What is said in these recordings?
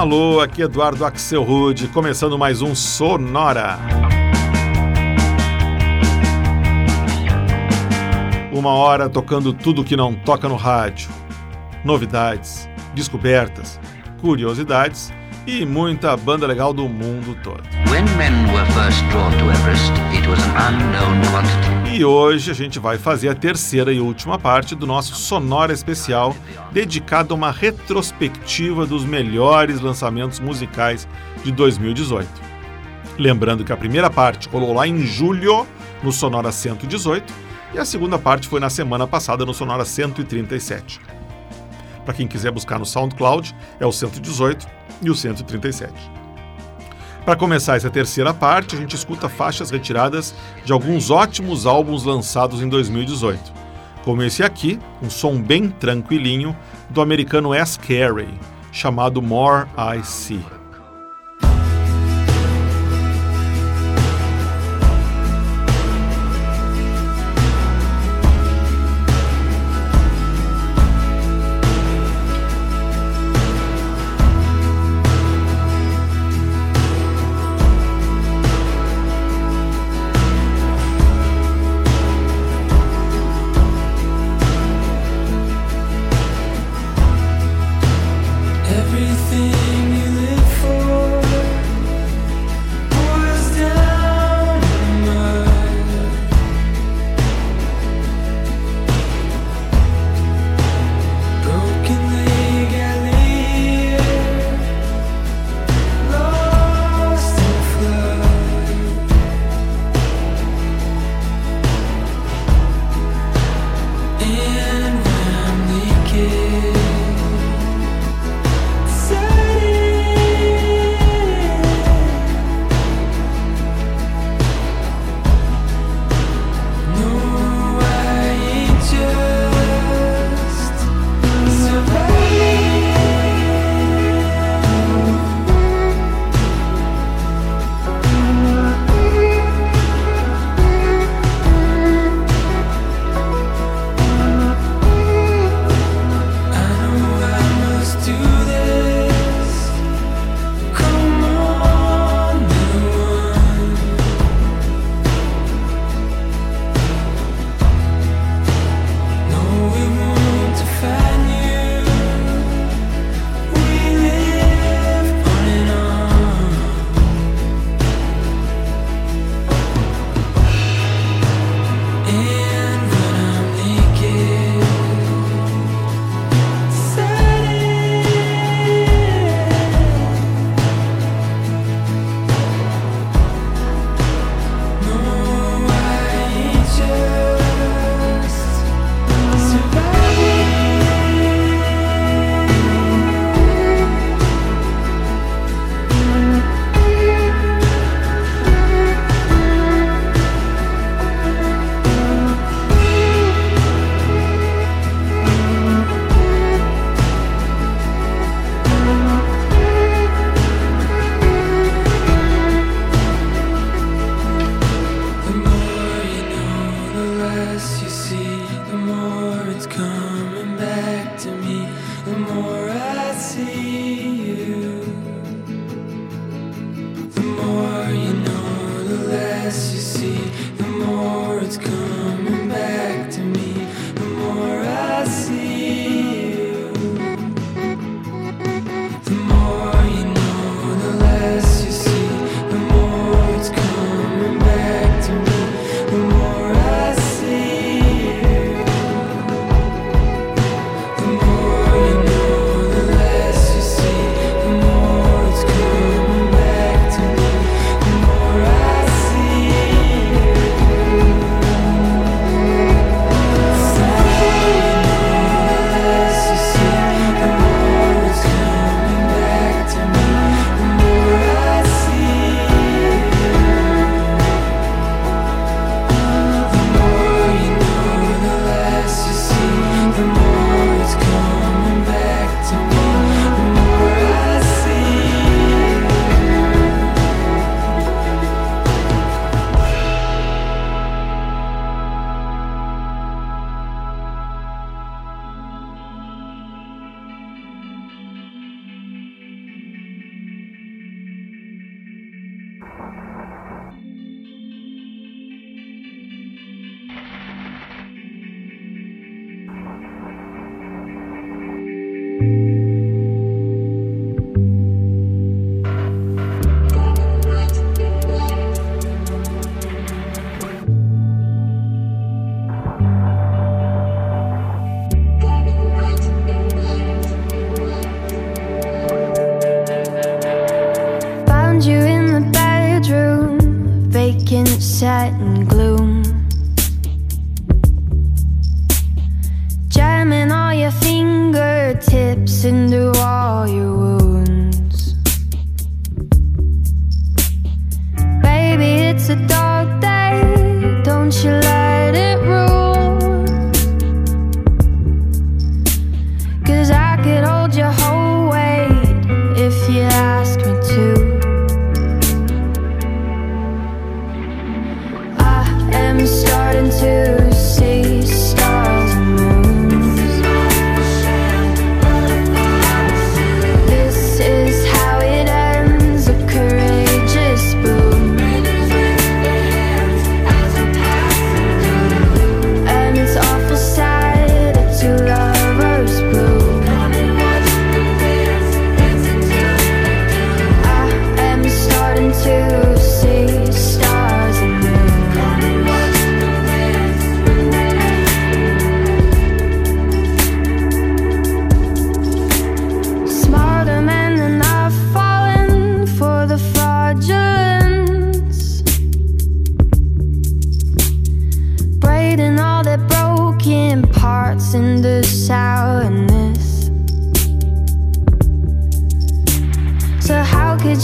Alô, aqui Eduardo Axel Rude, começando mais um Sonora. Uma hora tocando tudo que não toca no rádio. Novidades, descobertas, curiosidades e muita banda legal do mundo todo. E hoje a gente vai fazer a terceira e última parte do nosso Sonora Especial, dedicado a uma retrospectiva dos melhores lançamentos musicais de 2018. Lembrando que a primeira parte rolou lá em julho, no Sonora 118, e a segunda parte foi na semana passada, no Sonora 137. Para quem quiser buscar no SoundCloud, é o 118 e o 137. Para começar essa terceira parte, a gente escuta faixas retiradas de alguns ótimos álbuns lançados em 2018, como esse aqui, um som bem tranquilinho do americano S. Carey, chamado More I See.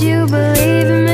You believe in me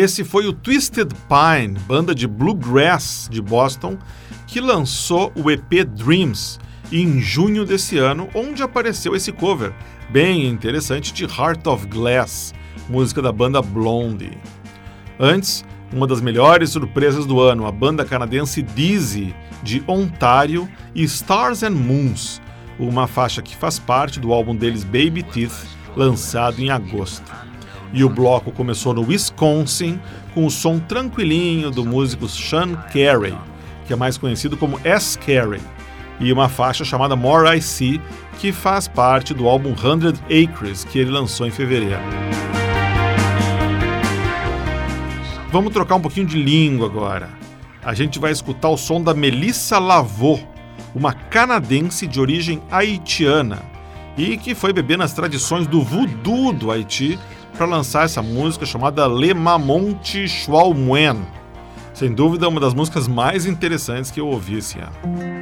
Esse foi o Twisted Pine, banda de bluegrass de Boston, que lançou o EP Dreams em junho desse ano, onde apareceu esse cover bem interessante de Heart of Glass, música da banda Blondie. Antes, uma das melhores surpresas do ano, a banda canadense Dizzy, de Ontário, e Stars and Moons, uma faixa que faz parte do álbum deles Baby Teeth, lançado em agosto. E o bloco começou no Wisconsin com o som tranquilinho do músico Sean Carey, que é mais conhecido como S. Carey, e uma faixa chamada More I See, que faz parte do álbum Hundred Acres, que ele lançou em fevereiro. Vamos trocar um pouquinho de língua agora. A gente vai escutar o som da Melissa Lavaux, uma canadense de origem haitiana e que foi beber nas tradições do voodoo do Haiti para lançar essa música chamada Le Mamonte Chouaumuen. Sem dúvida, uma das músicas mais interessantes que eu ouvi esse ano.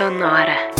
Sonora.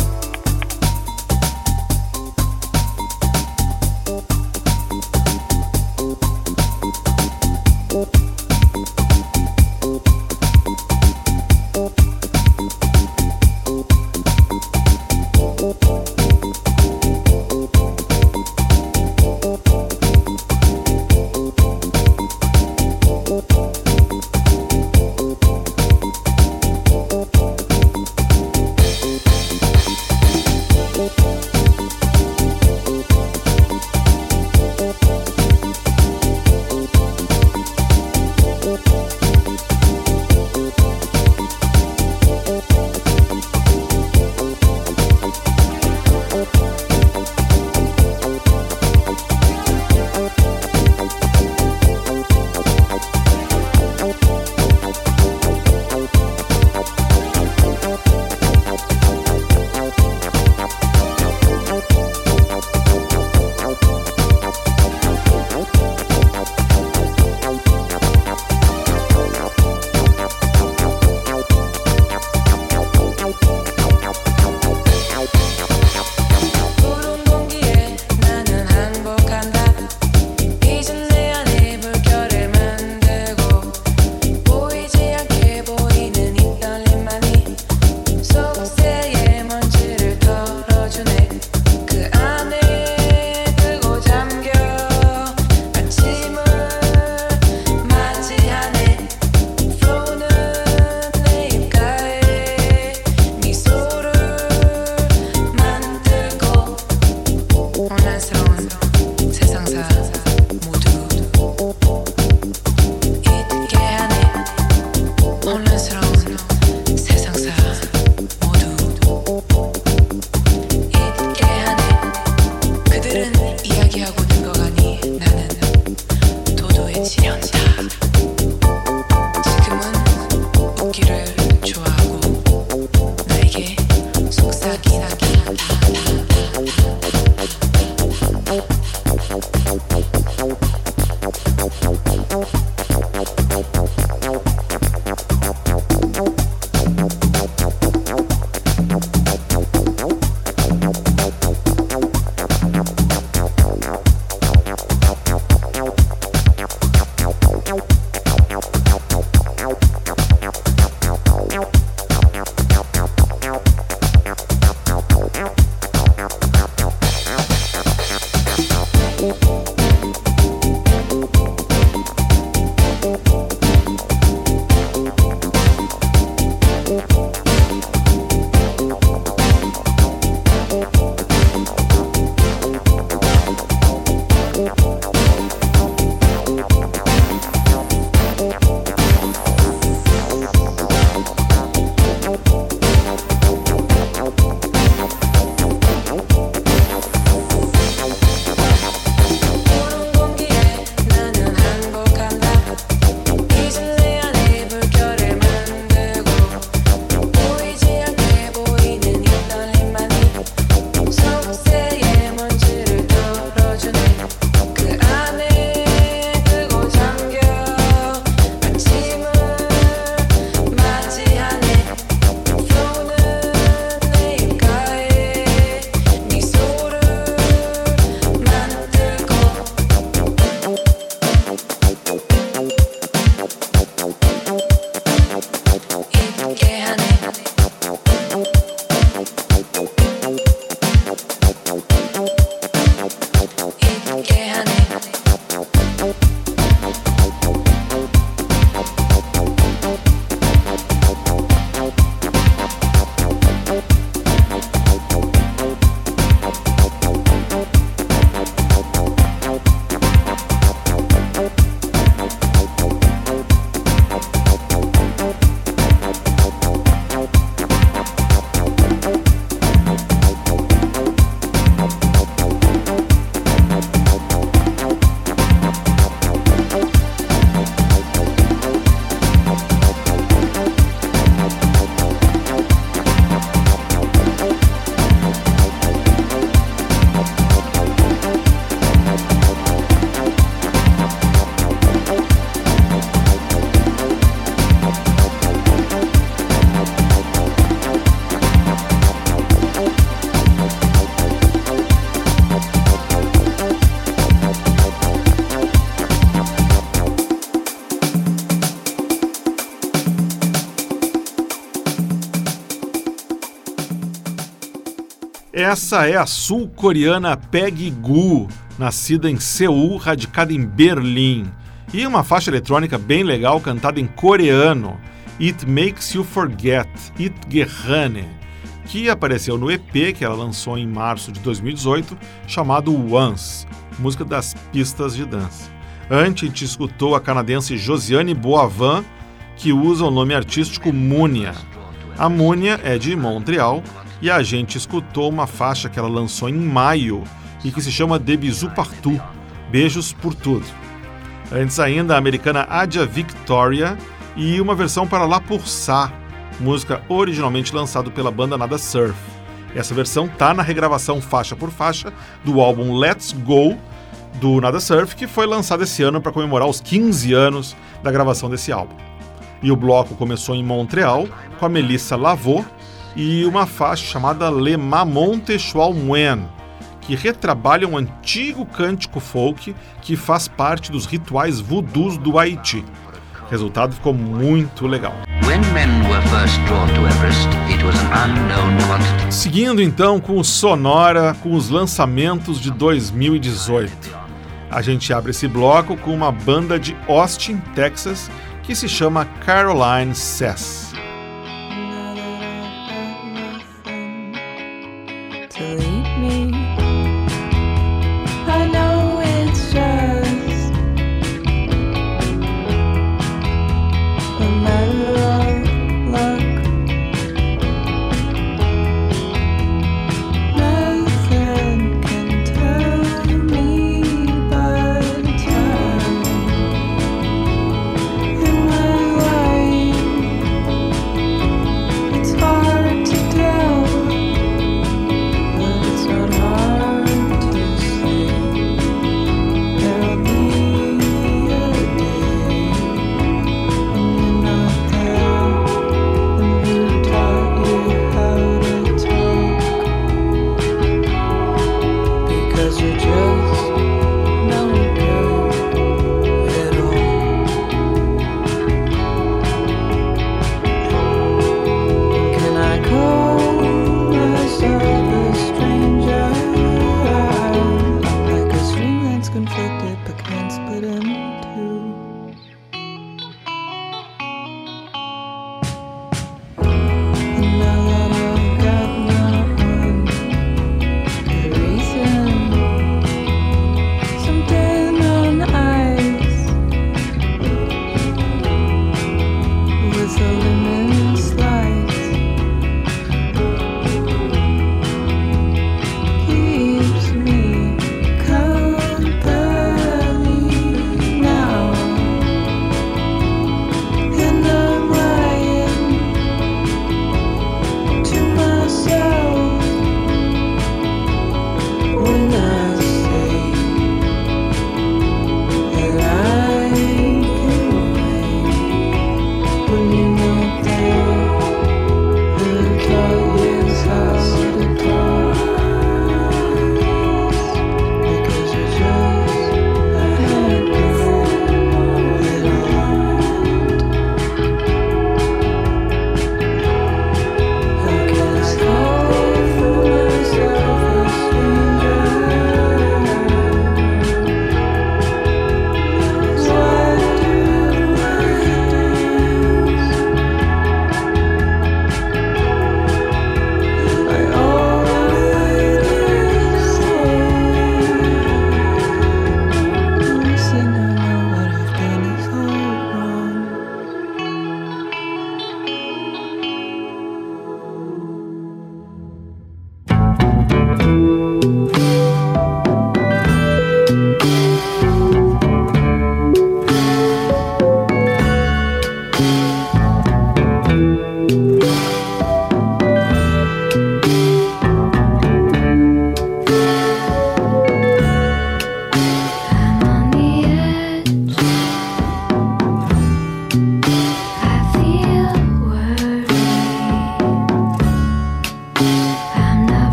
Essa é a sul-coreana Peggy Gu, nascida em Seul, radicada em Berlim. E uma faixa eletrônica bem legal cantada em coreano, It Makes You Forget, It Gehane, que apareceu no EP que ela lançou em março de 2018, chamado Once, música das pistas de dança. Antes, a gente escutou a canadense Josiane Boavan, que usa o nome artístico Múnia. A Múnia é de Montreal e a gente escutou uma faixa que ela lançou em maio e que se chama De Bisou Partout Beijos por Tudo. Antes ainda, a americana Adia Victoria e uma versão para La Pour Ça, música originalmente lançada pela banda Nada Surf. Essa versão tá na regravação faixa por faixa do álbum Let's Go do Nada Surf, que foi lançado esse ano para comemorar os 15 anos da gravação desse álbum. E o bloco começou em Montreal com a Melissa Lavaux e uma faixa chamada Le Mamonte Moen, que retrabalha um antigo cântico folk que faz parte dos rituais voodoos do Haiti. O resultado ficou muito legal. Seguindo então com o Sonora, com os lançamentos de 2018. A gente abre esse bloco com uma banda de Austin, Texas, que se chama Caroline Sess.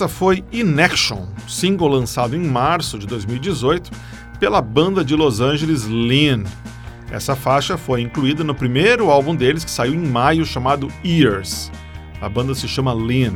Essa foi In Action, single lançado em março de 2018 pela banda de Los Angeles Lean. Essa faixa foi incluída no primeiro álbum deles que saiu em maio chamado Years. A banda se chama Lean.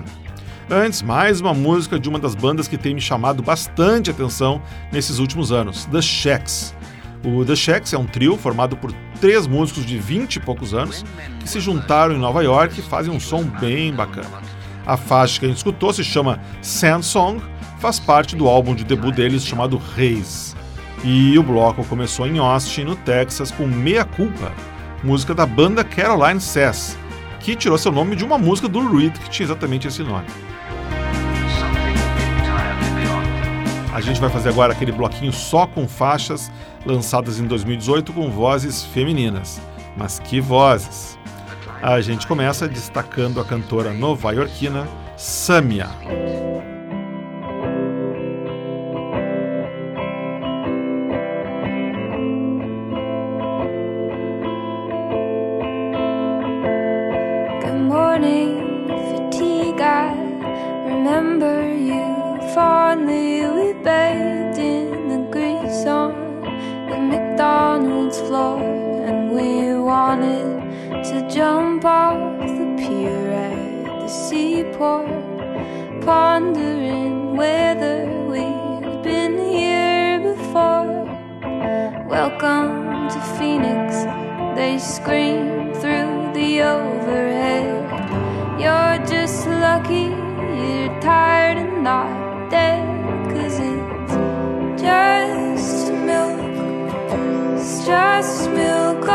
Antes, mais uma música de uma das bandas que tem me chamado bastante atenção nesses últimos anos, The Shacks. O The Shacks é um trio formado por três músicos de 20 e poucos anos que se juntaram em Nova York e fazem um som bem bacana. A faixa que a gente escutou se chama Sand Song, faz parte do álbum de debut deles chamado Reis. E o bloco começou em Austin, no Texas, com Meia Culpa, música da banda Caroline Sass, que tirou seu nome de uma música do Reed que tinha exatamente esse nome. A gente vai fazer agora aquele bloquinho só com faixas lançadas em 2018 com vozes femininas. Mas que vozes! A gente começa destacando a cantora nova-iorquina Samia. Jump off the pier at the seaport, pondering whether we've been here before. Welcome to Phoenix, they scream through the overhead. You're just lucky you're tired and not dead, cause it's just milk, it's just milk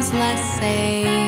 times less safe.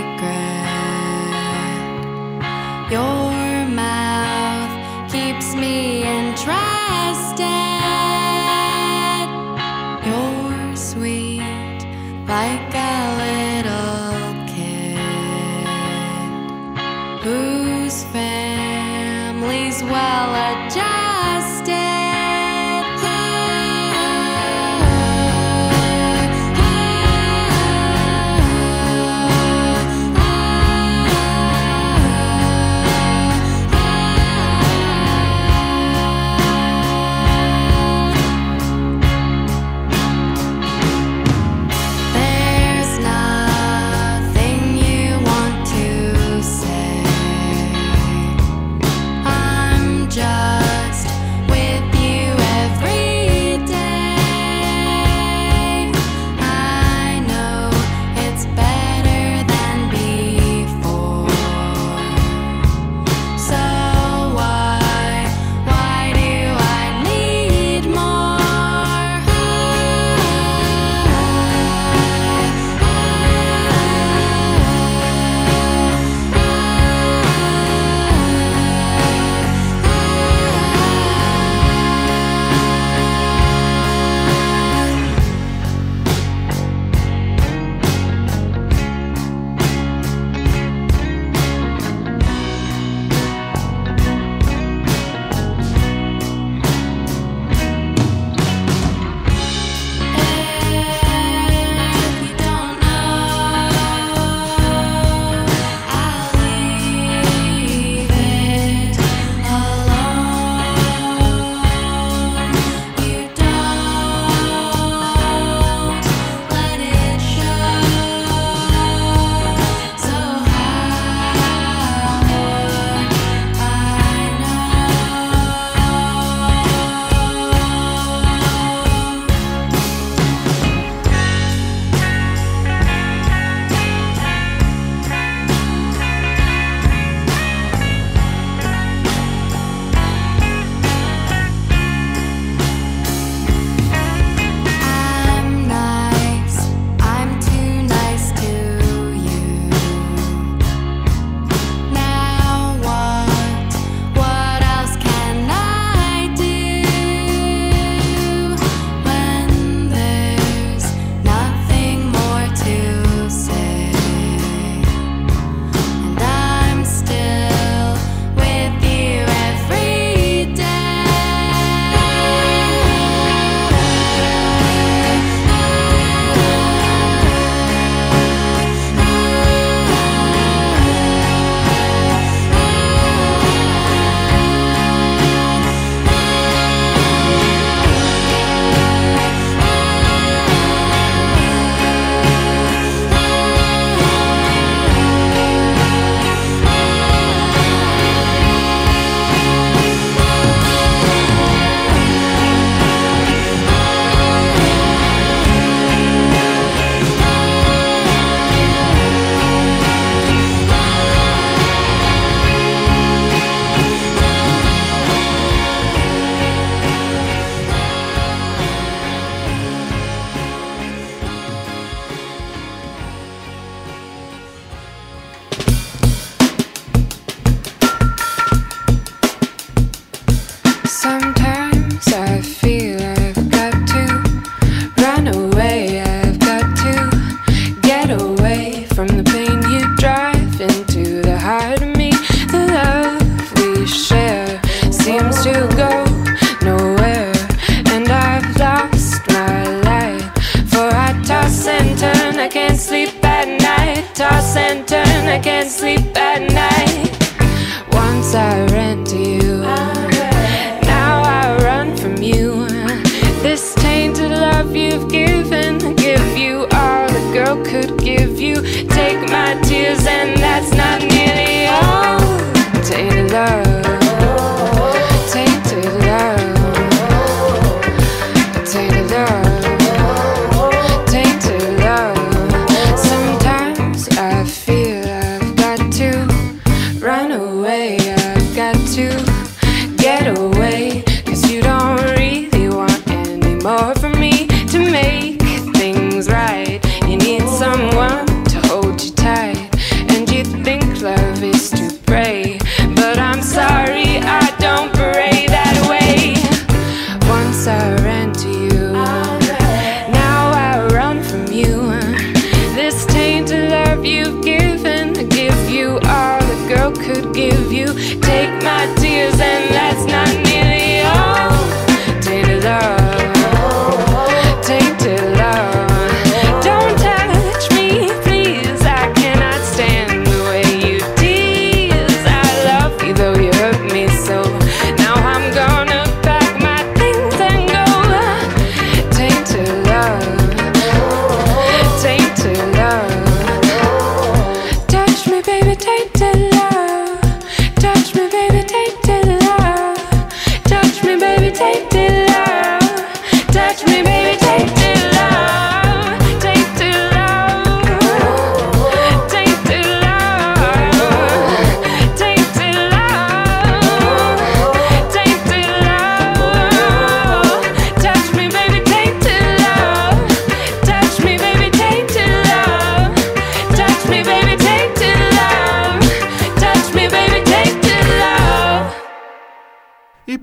And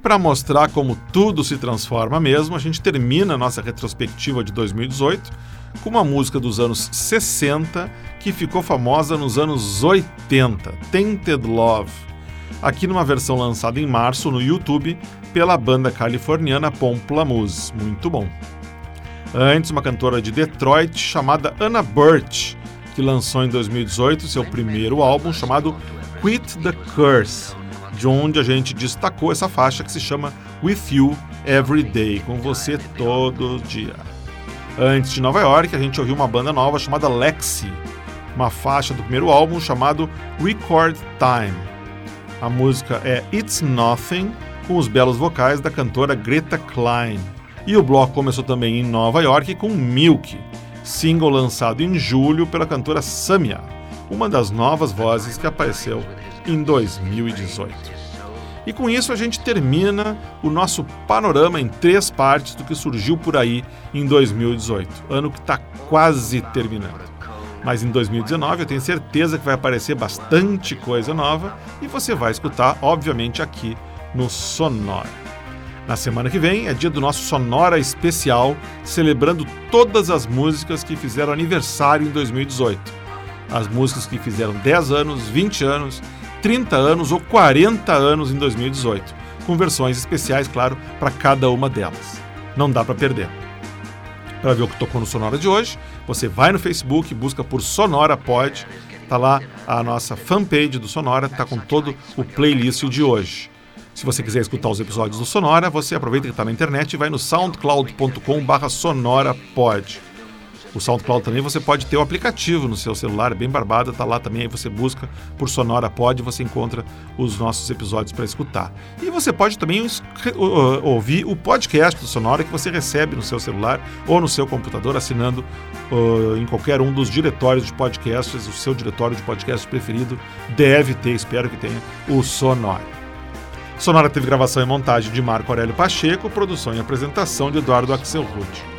para mostrar como tudo se transforma mesmo, a gente termina a nossa retrospectiva de 2018 com uma música dos anos 60 que ficou famosa nos anos 80, Tainted Love, aqui numa versão lançada em março no YouTube pela banda californiana Pomplamoose. Muito bom. Antes, uma cantora de Detroit chamada Anna Burt, que lançou em 2018 seu primeiro álbum chamado Quit the Curse, de onde a gente destacou essa faixa que se chama With You Every Day, com você todo dia. Antes de Nova York, a gente ouviu uma banda nova chamada Lexi, uma faixa do primeiro álbum chamado Record Time. A música é It's Nothing, com os belos vocais da cantora Greta Klein. E o bloco começou também em Nova York com Milk, single lançado em julho pela cantora Samia, uma das novas vozes que apareceu em 2018. E com isso a gente termina o nosso panorama em três partes do que surgiu por aí em 2018, ano que está quase terminando. Mas em 2019 eu tenho certeza que vai aparecer bastante coisa nova e você vai escutar, obviamente, aqui no Sonora. Na semana que vem é dia do nosso Sonora especial, celebrando todas as músicas que fizeram aniversário em 2018. As músicas que fizeram 10 anos, 20 anos, 30 anos ou 40 anos em 2018, com versões especiais, claro, para cada uma delas. Não dá para perder. Para ver o que tocou no Sonora de hoje, você vai no Facebook, busca por Sonora Pod, tá lá a nossa fanpage do Sonora, tá com todo o playlist de hoje. Se você quiser escutar os episódios do Sonora, você aproveita que está na internet e vai no soundcloud.com/sonorapod. O SoundCloud também você pode ter o aplicativo no seu celular, bem barbado, tá lá também, aí você busca por Sonora Pod, você encontra os nossos episódios para escutar. E você pode também ouvir o podcast do Sonora que você recebe no seu celular ou no seu computador, assinando uh, em qualquer um dos diretórios de podcasts, o seu diretório de podcast preferido deve ter, espero que tenha, o Sonora. Sonora teve gravação e montagem de Marco Aurélio Pacheco, produção e apresentação de Eduardo Axelrod.